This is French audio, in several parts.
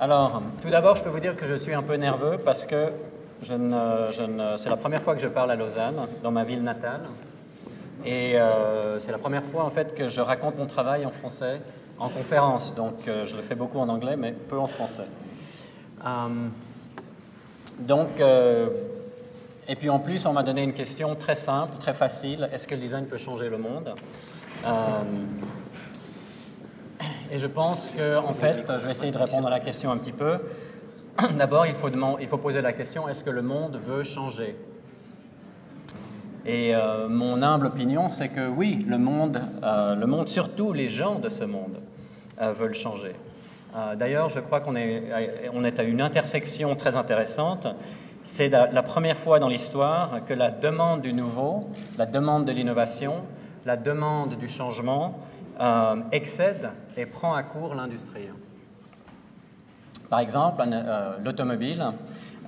Alors, tout d'abord, je peux vous dire que je suis un peu nerveux parce que c'est la première fois que je parle à Lausanne, dans ma ville natale. Et euh, c'est la première fois en fait que je raconte mon travail en français en conférence. Donc euh, je le fais beaucoup en anglais, mais peu en français. Euh, donc, et puis en plus, on m'a donné une question très simple, très facile. Est-ce que le design peut changer le monde? Et je pense que, en fait, je vais essayer de répondre à la question un petit peu. D'abord, il faut, il faut poser la question est-ce que le monde veut changer? Et euh, mon humble opinion, c'est que oui, le monde, euh, le monde, surtout les gens de ce monde, euh, veulent changer. D'ailleurs, je crois qu'on est, à- on est à une intersection très intéressante. C'est la, la première fois dans l'histoire que la demande du nouveau, la demande de l'innovation, la demande du changement euh, excède et prend à court l'industrie. Par exemple, euh, l'automobile,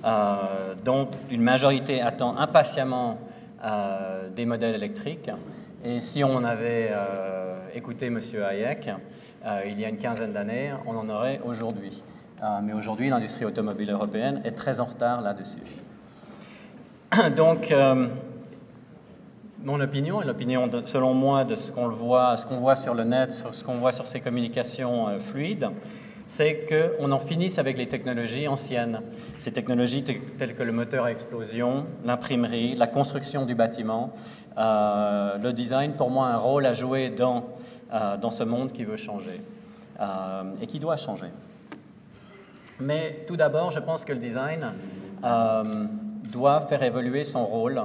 euh, dont une majorité attend impatiemment des modèles électriques. Et si on avait écouté M. Hayek il y a une quinzaine d'années, on en aurait aujourd'hui. Mais aujourd'hui, l'industrie automobile européenne est très en retard là-dessus. Donc, mon opinion, et l'opinion, selon moi, de ce qu'on voit, voit sur le net, sur ce qu'on voit sur ces communications euh, fluides, c'est qu'on en finisse avec les technologies anciennes. Ces technologies te- telles que le moteur à explosion, l'imprimerie, la construction du bâtiment. Euh, le design, pour moi, a un rôle à jouer dans, euh, dans ce monde qui veut changer et qui doit changer. Mais tout d'abord, je pense que le design doit faire évoluer son rôle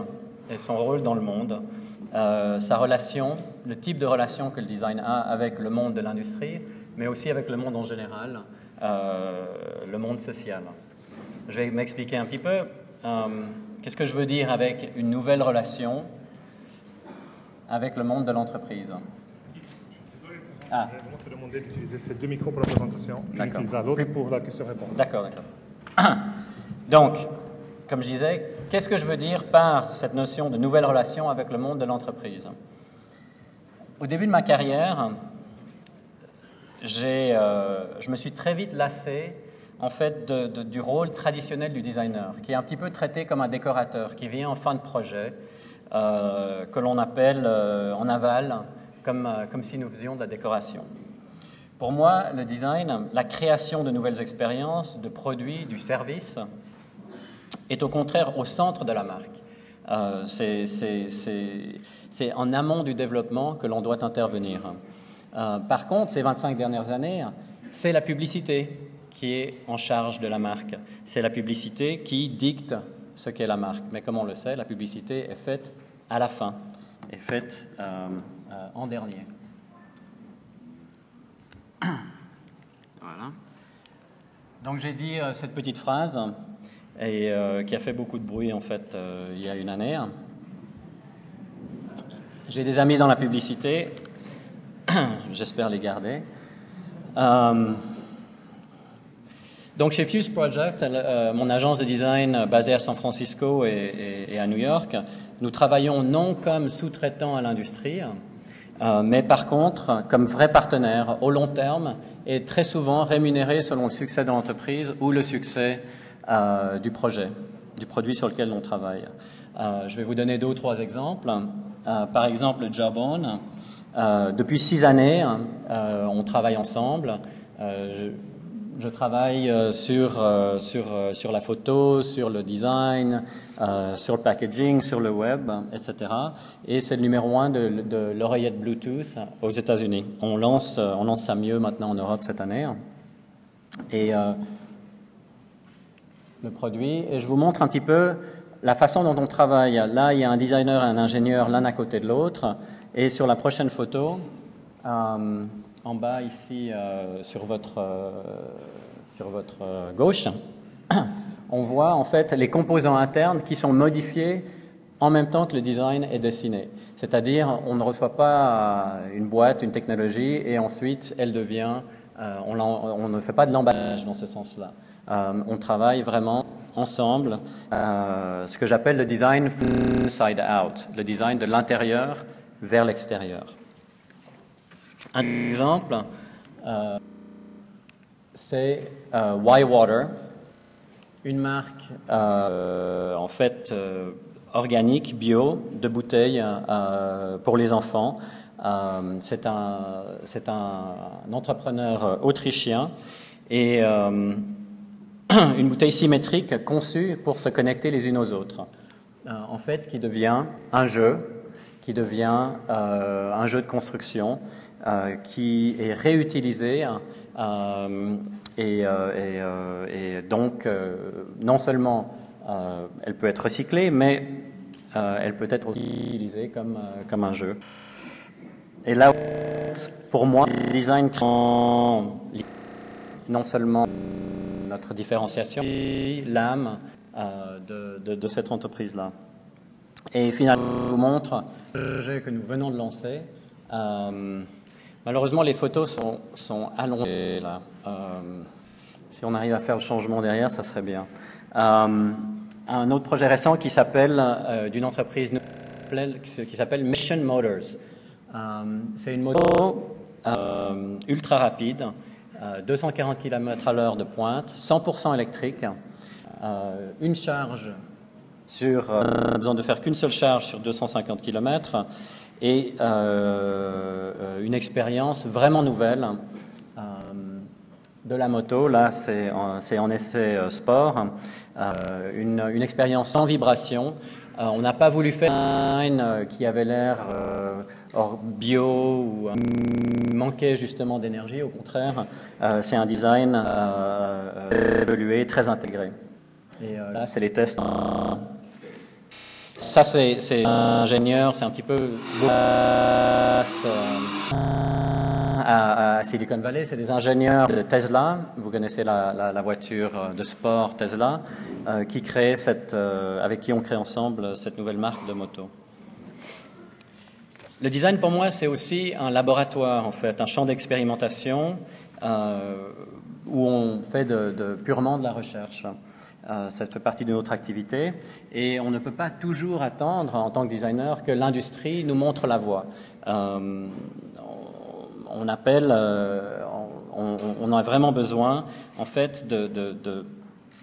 et son rôle dans le monde, euh, sa relation, le type de relation que le design a avec le monde de l'industrie, mais aussi avec le monde en général, euh, le monde social. Je vais m'expliquer un petit peu. Euh, Qu'est-ce que je veux dire avec une nouvelle relation avec le monde de l'entreprise? Ah. Je vais te demander d'utiliser ces deux micros pour la présentation, utilise à l'autre pour la question-réponse. D'accord, d'accord. Donc, comme je disais, qu'est-ce que je veux dire par cette notion de nouvelle relation avec le monde de l'entreprise? Au début de ma carrière, euh, je me suis très vite lassé en fait du rôle traditionnel du designer, qui est un petit peu traité comme un décorateur, qui vient en fin de projet, euh, que l'on appelle euh, en aval, comme, euh, comme si nous faisions de la décoration. Pour moi, le design, la création de nouvelles expériences, de produits, du service, est au contraire au centre de la marque. Euh, c'est- en amont du développement que l'on doit intervenir. Euh, par contre, ces 25 dernières années, c'est la publicité qui est en charge de la marque. C'est la publicité qui dicte ce qu'est la marque. Mais comme on le sait, la publicité est faite à la fin, est faite euh, euh, en dernier. Voilà. Donc j'ai dit cette petite phrase et euh, qui a fait beaucoup de bruit en fait euh, il y a une année. J'ai des amis dans la publicité, j'espère les garder. Euh, donc chez Fuse Project, mon agence de design basée à San Francisco et, et- à New York, nous travaillons non comme sous-traitants à l'industrie, mais par contre comme vrais partenaires au long terme et très souvent rémunérés selon le succès de l'entreprise ou le succès euh, du projet, du produit sur lequel on travaille. Euh, je vais vous donner deux ou trois exemples. Euh, par exemple, Jawbone. Depuis six années, on travaille ensemble. Je, travaille sur, sur, sur la photo, sur le design, sur le packaging, sur le web, etc. Et c'est le numéro un de, de l'oreillette Bluetooth aux États-Unis. On lance, on lance ça mieux maintenant en Europe cette année. Et le produit. Et je vous montre un petit peu la façon dont on travaille. Là, il y a un designer et un ingénieur l'un à côté de l'autre. Et sur la prochaine photo, euh, en bas ici euh, sur votre, euh, sur votre gauche, on voit en fait les composants internes qui sont modifiés en même temps que le design est dessiné. C'est-à-dire, on ne reçoit pas une boîte, une technologie, et ensuite elle devient. on, on ne fait pas de l'emballage dans ce sens-là. Euh, on travaille vraiment ensemble, euh, ce que j'appelle le design inside out, le design de l'intérieur vers l'extérieur. Un exemple, euh, c'est euh, Y-Water, une marque en fait organique, bio, de bouteilles pour les enfants. C'est un, un, entrepreneur autrichien et une bouteille symétrique conçue pour se connecter les unes aux autres. Euh, en fait, qui devient un jeu, qui devient euh, un jeu de construction, euh, qui est réutilisé et, donc non seulement elle peut être recyclée, mais elle peut être aussi utilisée comme, comme un jeu. Et là, pour moi, le design non seulement notre différenciation, l'âme euh, de, cette entreprise-là. Et finalement, je vous montre le projet que nous venons de lancer. Euh, malheureusement, les photos sont, sont allongées là. Euh, si on arrive à faire le changement derrière, ça serait bien. Un autre projet récent qui s'appelle, d'une entreprise qui s'appelle Mission Motors. C'est une moto ultra rapide, 240 km à l'heure de pointe, 100% électrique, euh, une charge sur, euh, besoin de faire qu'une seule charge sur 250 km et euh, une expérience vraiment nouvelle euh, de la moto. Là, c'est en, essai euh, sport, euh, une, expérience sans vibration. Euh, on n'a pas voulu faire un design qui avait l'air hors bio ou manquait justement d'énergie. Au contraire, c'est un design évolué, très intégré. Et là, c'est les tests. Ça, c'est ingénieur, c'est un petit peu à, Silicon Valley, c'est des ingénieurs de Tesla, vous connaissez la, voiture de sport Tesla, euh, euh, avec qui on crée ensemble cette nouvelle marque de moto. Le design, pour moi, c'est aussi un laboratoire, en fait, un champ d'expérimentation euh, où on fait purement de la recherche. Euh, ça fait partie de notre activité et on ne peut pas toujours attendre en tant que designer que l'industrie nous montre la voie. Euh, on appelle, euh, on, on, a vraiment besoin en fait de, de, de,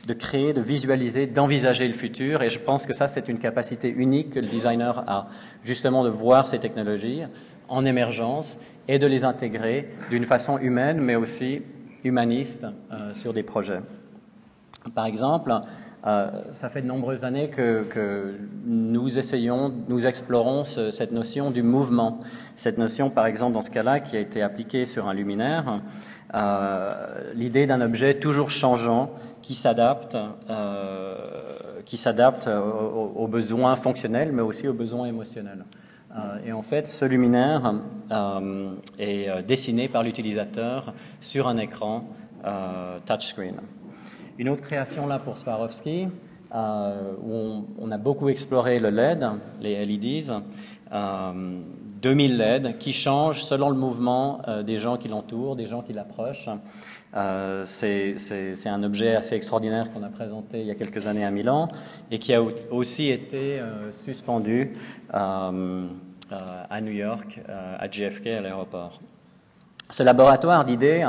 de créer, de visualiser, d'envisager le futur et je pense que ça c'est une capacité unique que le designer a, justement de voir ces technologies en émergence et de les intégrer d'une façon humaine mais aussi humaniste euh, sur des projets. Par exemple, euh, ça fait de nombreuses années que, nous essayons, nous explorons ce, cette notion du mouvement. Cette notion, par exemple, dans ce cas-là, qui a été appliquée sur un luminaire, euh, l'idée d'un objet toujours changeant qui s'adapte, euh, qui s'adapte aux, aux, besoins fonctionnels, mais aussi aux besoins émotionnels. Et en fait, ce luminaire est dessiné par l'utilisateur sur un écran touchscreen. Une autre création là pour Swarovski, euh, où on, a beaucoup exploré le LED, les LEDs, euh, 2000 LED qui changent selon le mouvement euh, des gens qui l'entourent, des gens qui l'approchent. Euh, c'est un objet assez extraordinaire qu'on a présenté il y a quelques années à Milan et qui a aussi été suspendu à New York, à JFK, à l'aéroport. Ce laboratoire d'idées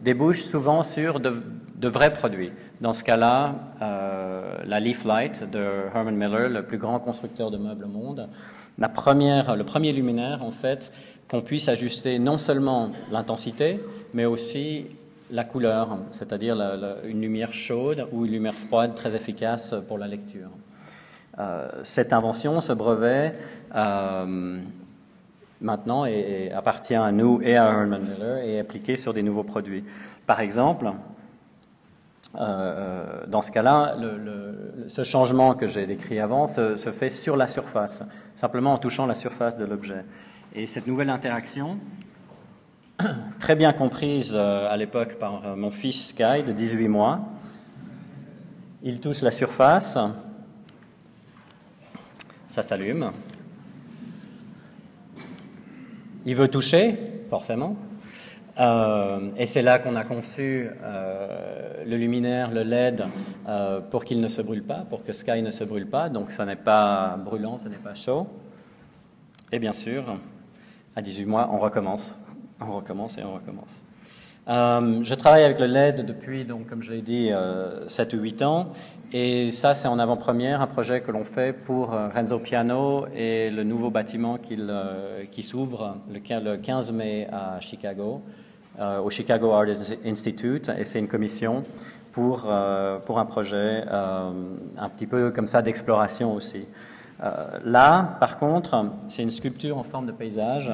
débouche souvent sur de vrais produits. Dans ce cas-là, euh, la Leaf Light de Herman Miller, le plus grand constructeur de meubles au monde, la première, le premier luminaire, en fait, qu'on puisse ajuster non seulement l'intensité, mais aussi la couleur, c'est-à-dire une lumière chaude ou une lumière froide très efficace pour la lecture. Euh, cette invention, ce brevet, euh, maintenant appartient à nous et à Herman Miller et est appliqué sur des nouveaux produits. Par exemple, euh, dans ce cas-là, ce changement que j'ai décrit avant se, fait sur la surface, simplement en touchant la surface de l'objet. Et cette nouvelle interaction, très bien comprise euh, à l'époque par euh, mon fils Sky de 18 mois, il touche la surface, ça s'allume. Il veut toucher, forcément, euh, et c'est là qu'on a conçu euh, le luminaire, le LED, euh, pour qu'il ne se brûle pas, pour que Sky ne se brûle pas. Donc ça n'est pas brûlant, ça n'est pas chaud. Et bien sûr, à 18 mois, on recommence. On recommence et on recommence. Je travaille avec le LED depuis, donc, comme je l'ai dit, 7 ou 8 ans. Et ça, c'est en avant-première, un projet que l'on fait pour Renzo Piano et le nouveau bâtiment qui s'ouvre le 15 mai à Chicago. Euh, au Chicago Art Institute et c'est une commission pour, euh, pour un projet euh, un petit peu comme ça d'exploration aussi. là, par contre, c'est une sculpture en forme de paysage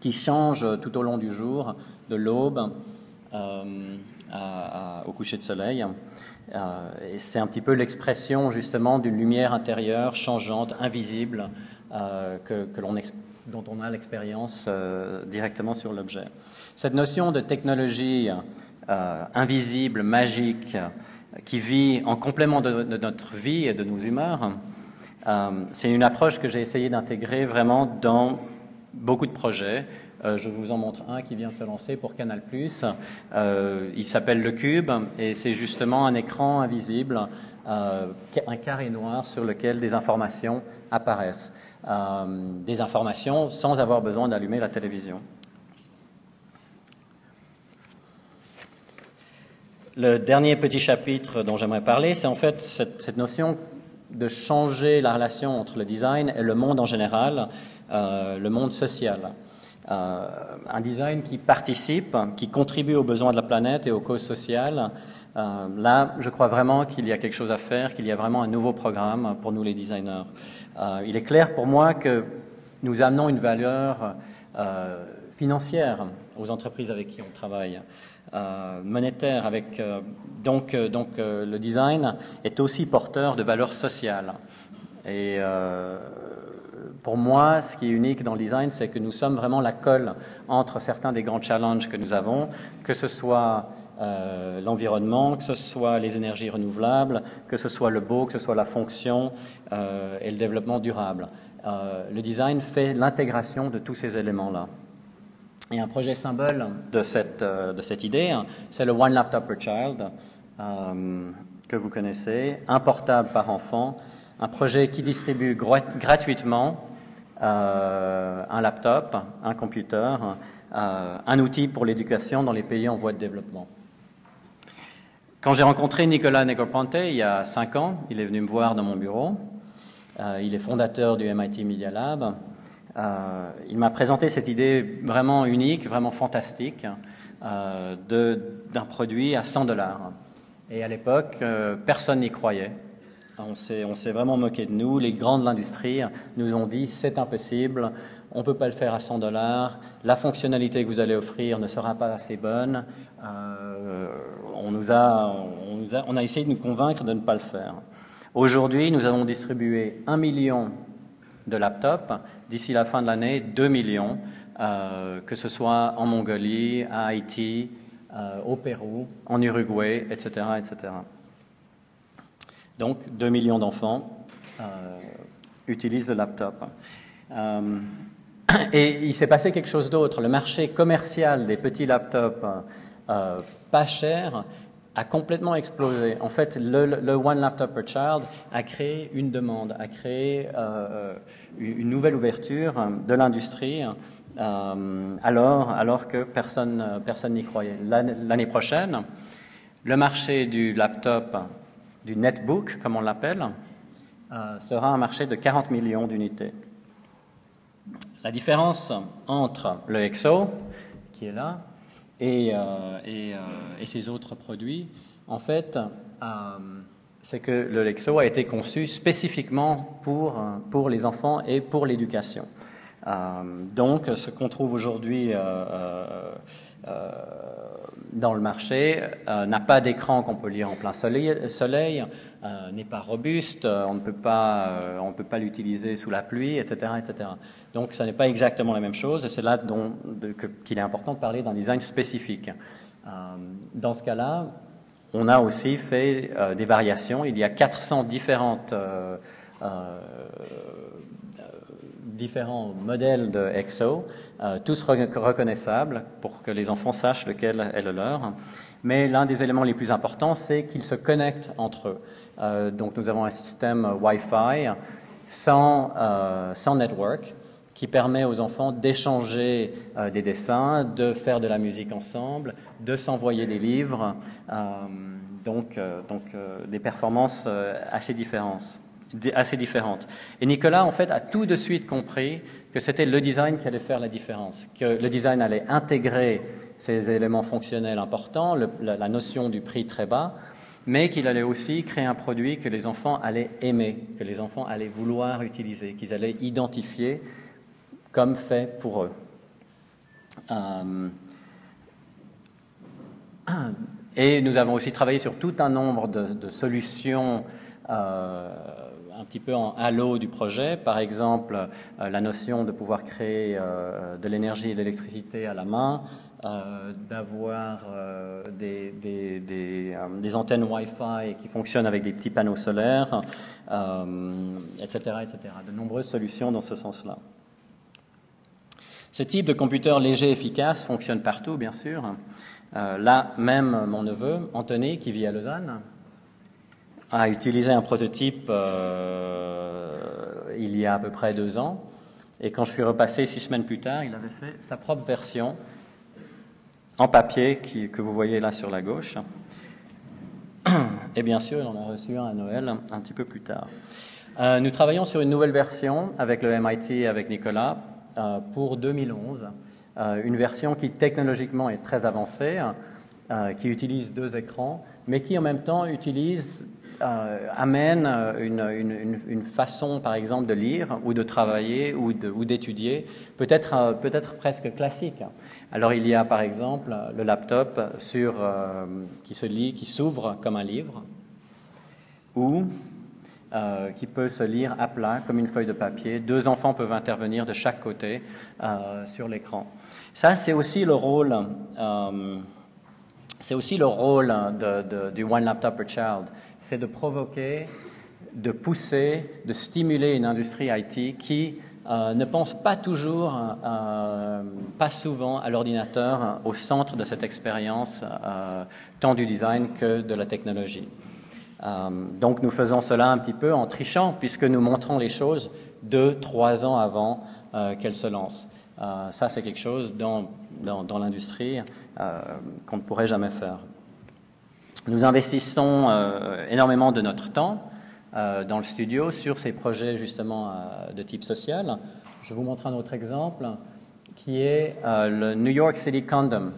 qui change tout au long du jour, de l'aube au coucher de soleil. et c'est un petit peu l'expression justement d'une lumière intérieure changeante, invisible, que, que l'on dont on a l'expérience directement sur l'objet. Cette notion de technologie euh, invisible, magique, qui vit en complément de, notre vie et de nos humeurs, euh, c'est une approche que j'ai essayé d'intégrer vraiment dans beaucoup de projets. Euh, je vous en montre un qui vient de se lancer pour Canal+. il s'appelle Le Cube et c'est justement un écran invisible, un carré noir sur lequel des informations apparaissent. des informations sans avoir besoin d'allumer la télévision. Le dernier petit chapitre dont j'aimerais parler, c'est en fait cette, notion de changer la relation entre le design et le monde en général, euh, le monde social. Euh, un design qui participe, qui contribue aux besoins de la planète et aux causes sociales. Euh, là, je crois vraiment qu'il y a quelque chose à faire, qu'il y a vraiment un nouveau programme pour nous les designers. il est clair pour moi que nous amenons une valeur financière aux entreprises avec qui on travaille. Euh, monétaire. Avec, euh, donc euh, donc le design est aussi porteur de valeurs sociales. Pour moi, ce qui est unique dans le design, c'est que nous sommes vraiment la colle entre certains des grands challenges que nous avons, que ce soit l'environnement, que ce soit les énergies renouvelables, que ce soit le beau, que ce soit la fonction et le développement durable. le design fait l'intégration de tous ces éléments-là. Et un projet symbole de cette, euh, de cette idée, hein, c'est le One Laptop per Child, euh, que vous connaissez, un portable par enfant, un projet qui distribue gratuitement euh, un laptop, un computer, un outil pour l'éducation dans les pays en voie de développement. Quand j'ai rencontré Nicolas Negroponte il y a cinq ans, il est venu me voir dans mon bureau. il est fondateur du MIT Media Lab. Euh, il m'a présenté cette idée vraiment unique, vraiment fantastique, euh, d'un produit à 100 dollars. Et à l'époque, euh, personne n'y croyait. On s'est vraiment moqué de nous. Les grandes de l'industrie nous ont dit c'est impossible, on ne peut pas le faire à 100 dollars, la fonctionnalité que vous allez offrir ne sera pas assez bonne. on, nous a, on, nous a, essayé de nous convaincre de ne pas le faire. Aujourd'hui, nous avons distribué un million de laptops. D'ici la fin de l'année, 2 millions, euh, que ce soit en Mongolie, à Haïti, euh, au Pérou, en Uruguay, etc., etc. Donc, 2 millions d'enfants euh, utilisent le laptop. et il s'est passé quelque chose d'autre. Le marché commercial des petits laptops pas chers a complètement explosé. En fait, le, One Laptop per Child a créé une demande, a créé euh, une nouvelle ouverture de l'industrie, euh, alors, alors que personne n'y croyait. L'année prochaine, le marché du laptop, du netbook, comme on l'appelle, euh, sera un marché de 40 millions d'unités. La différence entre le EXO, qui est là, et, euh, euh, et, ces autres produits, en fait, c'est que le Lexo a été conçu spécifiquement pour les enfants et pour l'éducation. donc, ce qu'on trouve aujourd'hui dans le marché n'a pas d'écran qu'on peut lire en plein soleil, soleil n'est pas robuste, on ne peut pas, on peut pas l'utiliser sous la pluie, etc., etc. Donc, ça n'est pas exactement la même chose, et c'est là qu'il est important de parler d'un design spécifique. Euh, dans ce cas-là, on a aussi fait euh, des variations. Il y a 400 différentes, euh, différents modèles de EXO, tous reconnaissables pour que les enfants sachent lequel est le leur. Mais l'un des éléments les plus importants, c'est qu'ils se connectent entre eux. donc, nous avons un système Wi-Fi sans, sans network qui permet aux enfants d'échanger euh, des dessins, de faire de la musique ensemble, de s'envoyer des livres, donc, donc des performances assez différentes assez différentes. Et Nicolas, en fait, a tout de suite compris que c'était le design qui allait faire la différence, que le design allait intégrer ces éléments fonctionnels importants, la, notion du prix très bas, mais qu'il allait aussi créer un produit que les enfants allaient aimer, que les enfants allaient vouloir utiliser, qu'ils allaient identifier comme fait pour eux. Euh, et nous avons aussi travaillé sur tout un nombre de, solutions euh, un petit peu en halo du projet. Par exemple, euh, la notion de pouvoir créer euh, de l'énergie et de l'électricité à la main, euh, d'avoir des, antennes Wi-Fi qui fonctionnent avec des petits panneaux solaires, etc., etc. De nombreuses solutions dans ce sens-là. Ce type de computer léger efficace fonctionne partout, bien sûr. là, même mon neveu, Anthony, qui vit à Lausanne, a utilisé un prototype euh, il y a à peu près deux ans. Et quand je suis repassé six semaines plus tard, il avait fait sa propre version en papier qui, que vous voyez là sur la gauche. Et bien sûr, il en a reçu un à Noël un petit peu plus tard. Euh, nous travaillons sur une nouvelle version avec le MIT et avec Nicolas euh, pour 2011. une version qui technologiquement est très avancée, qui utilise deux écrans, mais qui en même temps utilise euh, amène euh, une, façon, par exemple, de lire ou de travailler ou d'étudier, peut-être euh, peut presque classique. Alors il y a, par exemple, le laptop sur, qui se lit, qui s'ouvre comme un livre, ou qui peut se lire à plat comme une feuille de papier. Deux enfants peuvent intervenir de chaque côté sur l'écran. Ça, c'est aussi le rôle. C'est aussi le rôle du One Laptop per Child c'est de provoquer, de pousser, de stimuler une industrie IT qui euh, ne pense pas toujours, euh, pas souvent à l'ordinateur au centre de cette expérience, euh, tant du design que de la technologie. donc nous faisons cela un petit peu en trichant, puisque nous montrons les choses deux, trois ans avant qu'elles se lancent. ça, c'est quelque chose dans, l'industrie qu'on ne pourrait jamais faire. Nous investissons euh, énormément de notre temps euh, dans le studio sur ces projets justement euh, de type social. Je vous montrer un autre exemple qui est le New York City Condom,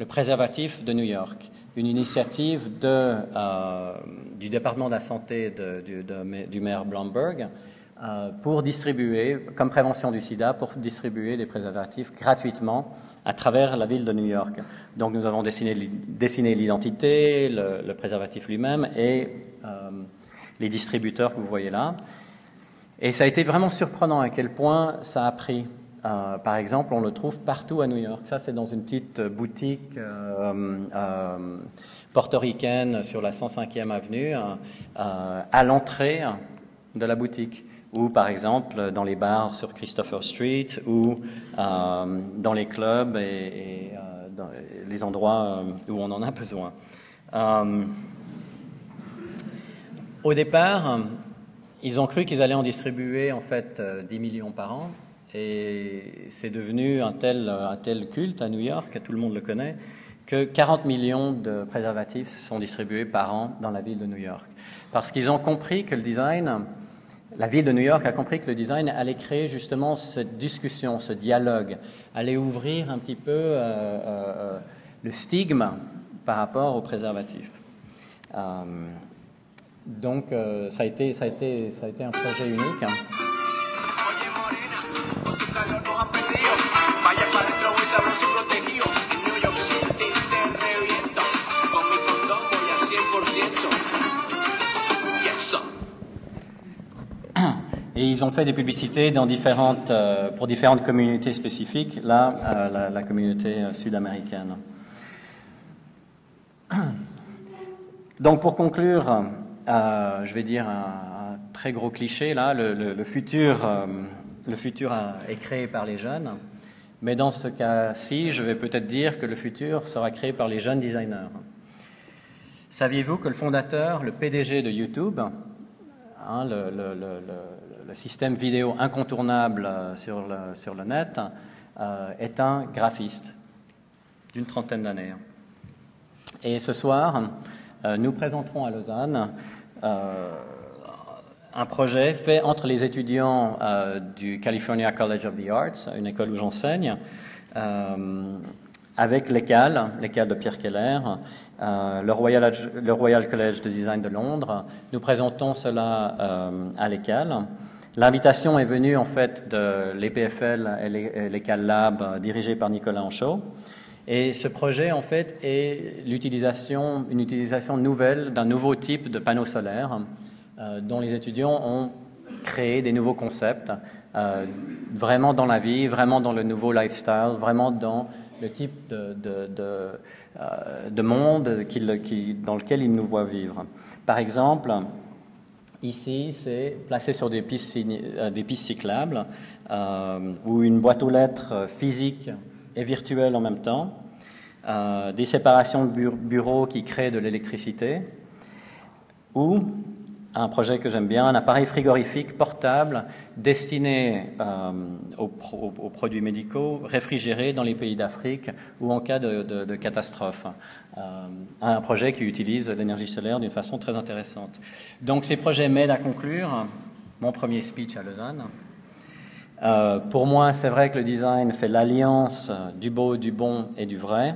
le préservatif de New York, une initiative du département de la santé de, du maire Blomberg euh, pour distribuer, comme prévention du sida, pour distribuer des préservatifs gratuitement à travers la ville de New York. Donc nous avons dessiné, l'identité, le, préservatif lui-même et euh, les distributeurs que vous voyez là. Et ça a été vraiment surprenant à quel point ça a pris. Euh, par exemple, on le trouve partout à New York. Ça, c'est dans une petite boutique portoricaine sur la 105e avenue, à l'entrée de la boutique ou par exemple dans les bars sur Christopher Street, ou euh, dans les clubs et, euh, les endroits euh, où on en a besoin. au départ, ils ont cru qu'ils allaient en distribuer en fait 10 millions par an, et c'est devenu un tel, un tel culte à New York, tout le monde le connaît, que 40 millions de préservatifs sont distribués par an dans la ville de New York. Parce qu'ils ont compris que le design la ville de New York a compris que le design allait créer justement cette discussion, ce dialogue, allait ouvrir un petit peu euh, euh, euh, le stigme par rapport au préservatif. donc ça, a été, ça, a été, ça a été un projet unique. Et ils ont fait des publicités euh, pour différentes communautés spécifiques, là, euh, la, communauté euh, sud-américaine. Donc pour conclure, je vais dire un, très gros cliché, là, le, futur, est créé par les jeunes, mais dans ce cas-ci, je vais peut-être dire que le futur sera créé par les jeunes designers. Saviez-vous que le fondateur, le PDG de YouTube, hein, le système vidéo incontournable sur le, sur le net, est un graphiste d'une trentaine d'années. Et ce soir, nous présenterons à Lausanne un projet fait entre les étudiants du California College of the Arts, une école où j'enseigne, avec l'ECAL, l'ECAL de Pierre Keller, euh, le, Royal, le, Royal, College de Design de Londres. Nous présentons cela euh, à l'ECAL. L'invitation est venue en fait de l'EPFL et l'ECAL Lab euh, dirigé par Nicolas Anchaud. Et ce projet en fait est l'utilisation, une utilisation nouvelle d'un nouveau type de panneau solaire euh, dont les étudiants ont créé des nouveaux concepts, euh, vraiment dans la vie, vraiment dans le nouveau lifestyle, vraiment dans le type de, de, de, de monde dans lequel il nous voit vivre. Par exemple, ici, c'est placé sur des pistes, euh, cyclables euh, ou une boîte aux lettres physique et virtuelle en même temps, euh, des séparations de bureaux qui créent de l'électricité, ou un projet que j'aime bien, un appareil frigorifique portable destiné euh, aux, produits médicaux réfrigérés dans les pays d'Afrique ou en cas de, catastrophe. Euh, un projet qui utilise l'énergie solaire d'une façon très intéressante. Donc ces projets m'aident à conclure mon premier speech à Lausanne. Euh, pour moi, c'est vrai que le design fait l'alliance du beau, du bon et du vrai,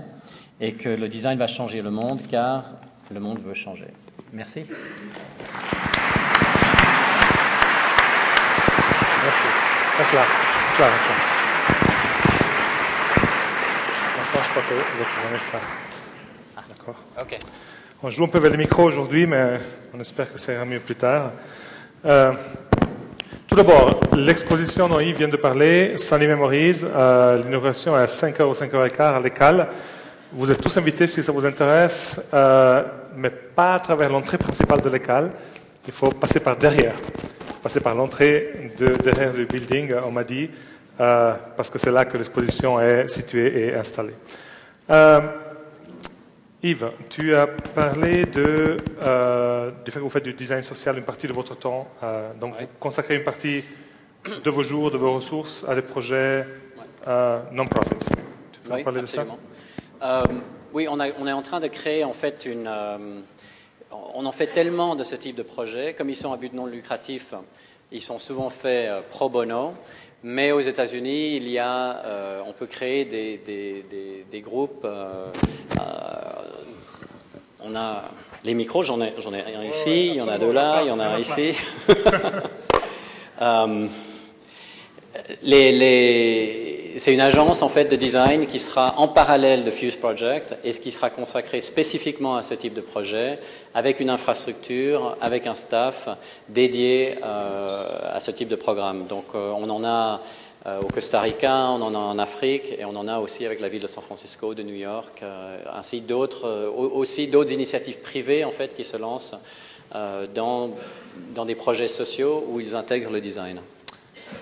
et que le design va changer le monde car le monde veut changer. Merci. Reste là. Reste là, reste là. D'accord, je crois que vous ça. Ah. D'accord. OK. On joue un peu vers le micro aujourd'hui, mais on espère que ça ira mieux plus tard. Euh, tout d'abord, l'exposition dont Yves vient de parler, Sunny Memories, euh, l'inauguration est à 5h ou 5h15 à l'école. Vous êtes tous invités si ça vous intéresse, euh, mais pas à travers l'entrée principale de l'école. Il faut passer par derrière passer par l'entrée de, derrière le building, on m'a dit, euh, parce que c'est là que l'exposition est située et installée. Euh, Yves, tu as parlé de, euh, du fait que vous faites du design social une partie de votre temps. donc, vous consacrez une partie de vos jours, de vos ressources à des projets non-profit. Tu peux parler de ça? Oui, on, on, est en train de créer en fait une on en fait tellement de ce type de projets, comme ils sont à but non lucratif, ils sont souvent faits euh, pro bono. Mais aux États-Unis, il y a, euh, on peut créer des, groupes. Euh, on a les micros, j'en ai, j'en ai un ici, il y en a deux là, il y en a un ici. les c'est une agence en fait de design qui sera en parallèle de Fuse Project et qui sera consacrée spécifiquement à ce type de projet, avec une infrastructure, avec un staff dédié euh, à ce type de programme. Donc euh, on en a euh, au Costa Rica, on en a en Afrique et on en a aussi avec la ville de San Francisco, de New York, ainsi d'autres initiatives privées en fait qui se lancent dans des projets sociaux où ils intègrent le design.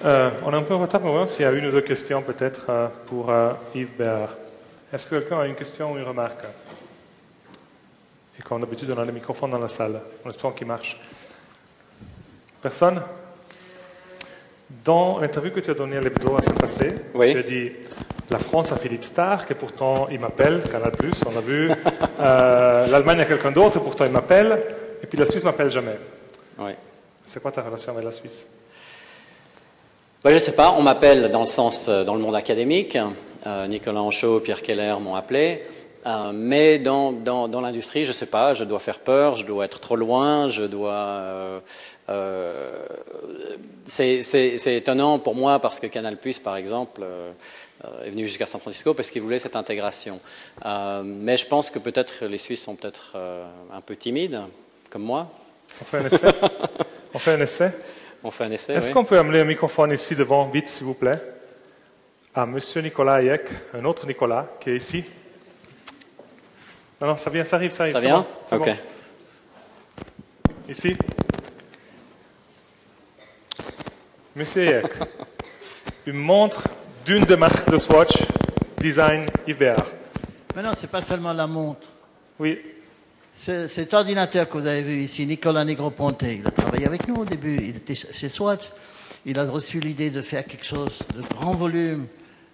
Euh, on est un peu en retard, mais s'il y a une ou deux questions peut-être euh, pour euh, Yves Béard. Est-ce que quelqu'un a une question ou une remarque? Et comme d'habitude, on a le microphone dans la salle. On espère qu'il marche. Personne? Dans l'interview que tu as donnée à l'hebdo à ce passé, tu as dit la France a Philippe Stark et pourtant il m'appelle, Canal Plus, on a vu. L'Allemagne a quelqu'un d'autre et pourtant il m'appelle. Et puis la Suisse m'appelle jamais. Oui. C'est quoi ta relation avec la Suisse? Bah, je ne sais pas, on m'appelle dans le sens, euh, dans le monde académique. Euh, Nicolas Anchaud, Pierre Keller m'ont appelé. Euh, mais dans, dans, dans l'industrie, je ne sais pas, je dois faire peur, je dois être trop loin, je dois. Euh, c'est étonnant pour moi parce que Canal Plus, par exemple, est venu jusqu'à San Francisco parce qu'il voulait cette intégration. mais je pense que peut-être les Suisses sont peut-être un peu timides, comme moi. On fait un essai? On fait un essai? On fait un essai. Est-ce qu'on peut amener un microphone ici devant, vite, s'il vous plaît, à Monsieur Nicolas Hayek, un autre Nicolas, qui est ici Non, non, ça vient, ça arrive, ça arrive. Ça vient? Ok. Ici Monsieur Hayek, une montre d'une des marques de Swatch, design Yves Mais non, ce n'est pas seulement la montre. Oui, cet ordinateur que vous avez vu ici, Nicolas Negroponte, il a travaillé avec nous au début, il était chez Swatch. il a reçu l'idée de faire quelque chose de grand volume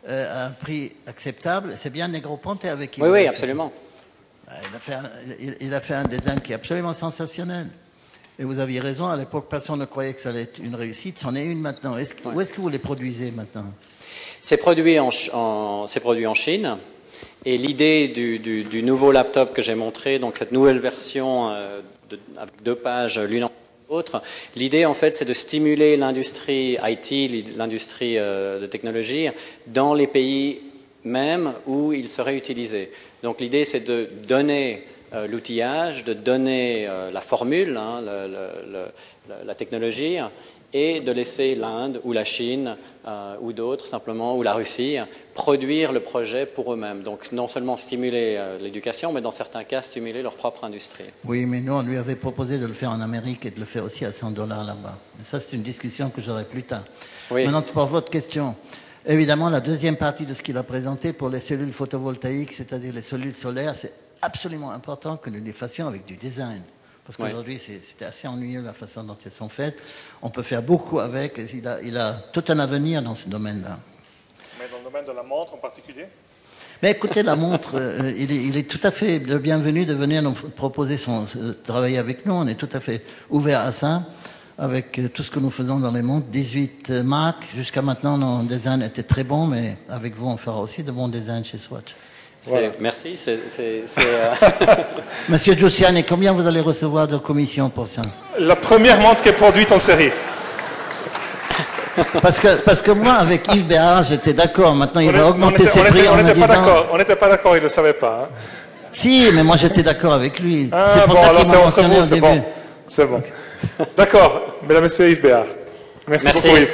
euh, à un prix acceptable. C'est bien Negroponte avec qui Oui, oui, absolument. Il a, fait un, il a fait un design qui est absolument sensationnel. Et vous aviez raison, à l'époque, personne ne croyait que ça allait être une réussite. C'en est une maintenant. Est Où est-ce que vous les produisez maintenant? C'est produit en, produit en Chine. Et l'idée du, nouveau laptop que j'ai montré, donc cette nouvelle version euh, de, avec deux pages l'une en l'autre, l'idée en fait c'est de stimuler l'industrie IT, l'industrie euh, de technologie, dans les pays même où il serait utilisé. Donc l'idée c'est de donner euh, l'outillage, de donner la formule, hein, la technologie, et de laisser l'Inde ou la Chine euh, ou d'autres simplement, ou la Russie, produire le projet pour eux-mêmes. Donc non seulement stimuler l'éducation, mais dans certains cas stimuler leur propre industrie. Oui, mais nous, on lui avait proposé de le faire en Amérique et de le faire aussi à 100 dollars là-bas. Ça, c'est une discussion que j'aurai plus tard. Maintenant, pour votre question. Évidemment, la deuxième partie de ce qu'il a présenté pour les cellules photovoltaïques, c'est-à-dire les cellules solaires, c'est absolument important que nous les fassions avec du design. Parce qu'aujourd'hui, c'était assez ennuyeux la façon dont elles sont faites. On peut faire beaucoup avec. Il a, il a tout un avenir dans ce domaine-là. Mais dans le domaine de la montre en particulier? Mais écoutez, la montre, euh, il, est, il, est, tout à fait le bienvenu de venir nous proposer son euh, travailler avec nous. On est tout à fait ouvert à ça, avec euh, tout ce que nous faisons dans les montres. 18 marques. Jusqu'à maintenant, nos designs étaient très bons, mais avec vous, on fera aussi de bons designs chez Swatch. Merci. C'est, euh, Monsieur Giussiani, combien vous allez recevoir de commission pour ça La première montre qui est produite en série. Parce que, parce que moi, avec Yves Béard, j'étais d'accord. Maintenant, il va augmenter ses prix on n'était pas d'accord. On n'était pas d'accord, il ne le savait pas. Hein. Si, mais moi, j'étais d'accord avec lui. Ah, c'est pour bon, ça alors c'est entre vous, c'est bon. C'est bon. D'accord. Mesdames, Messieurs, Yves Béard. Merci, Merci. beaucoup, Yves.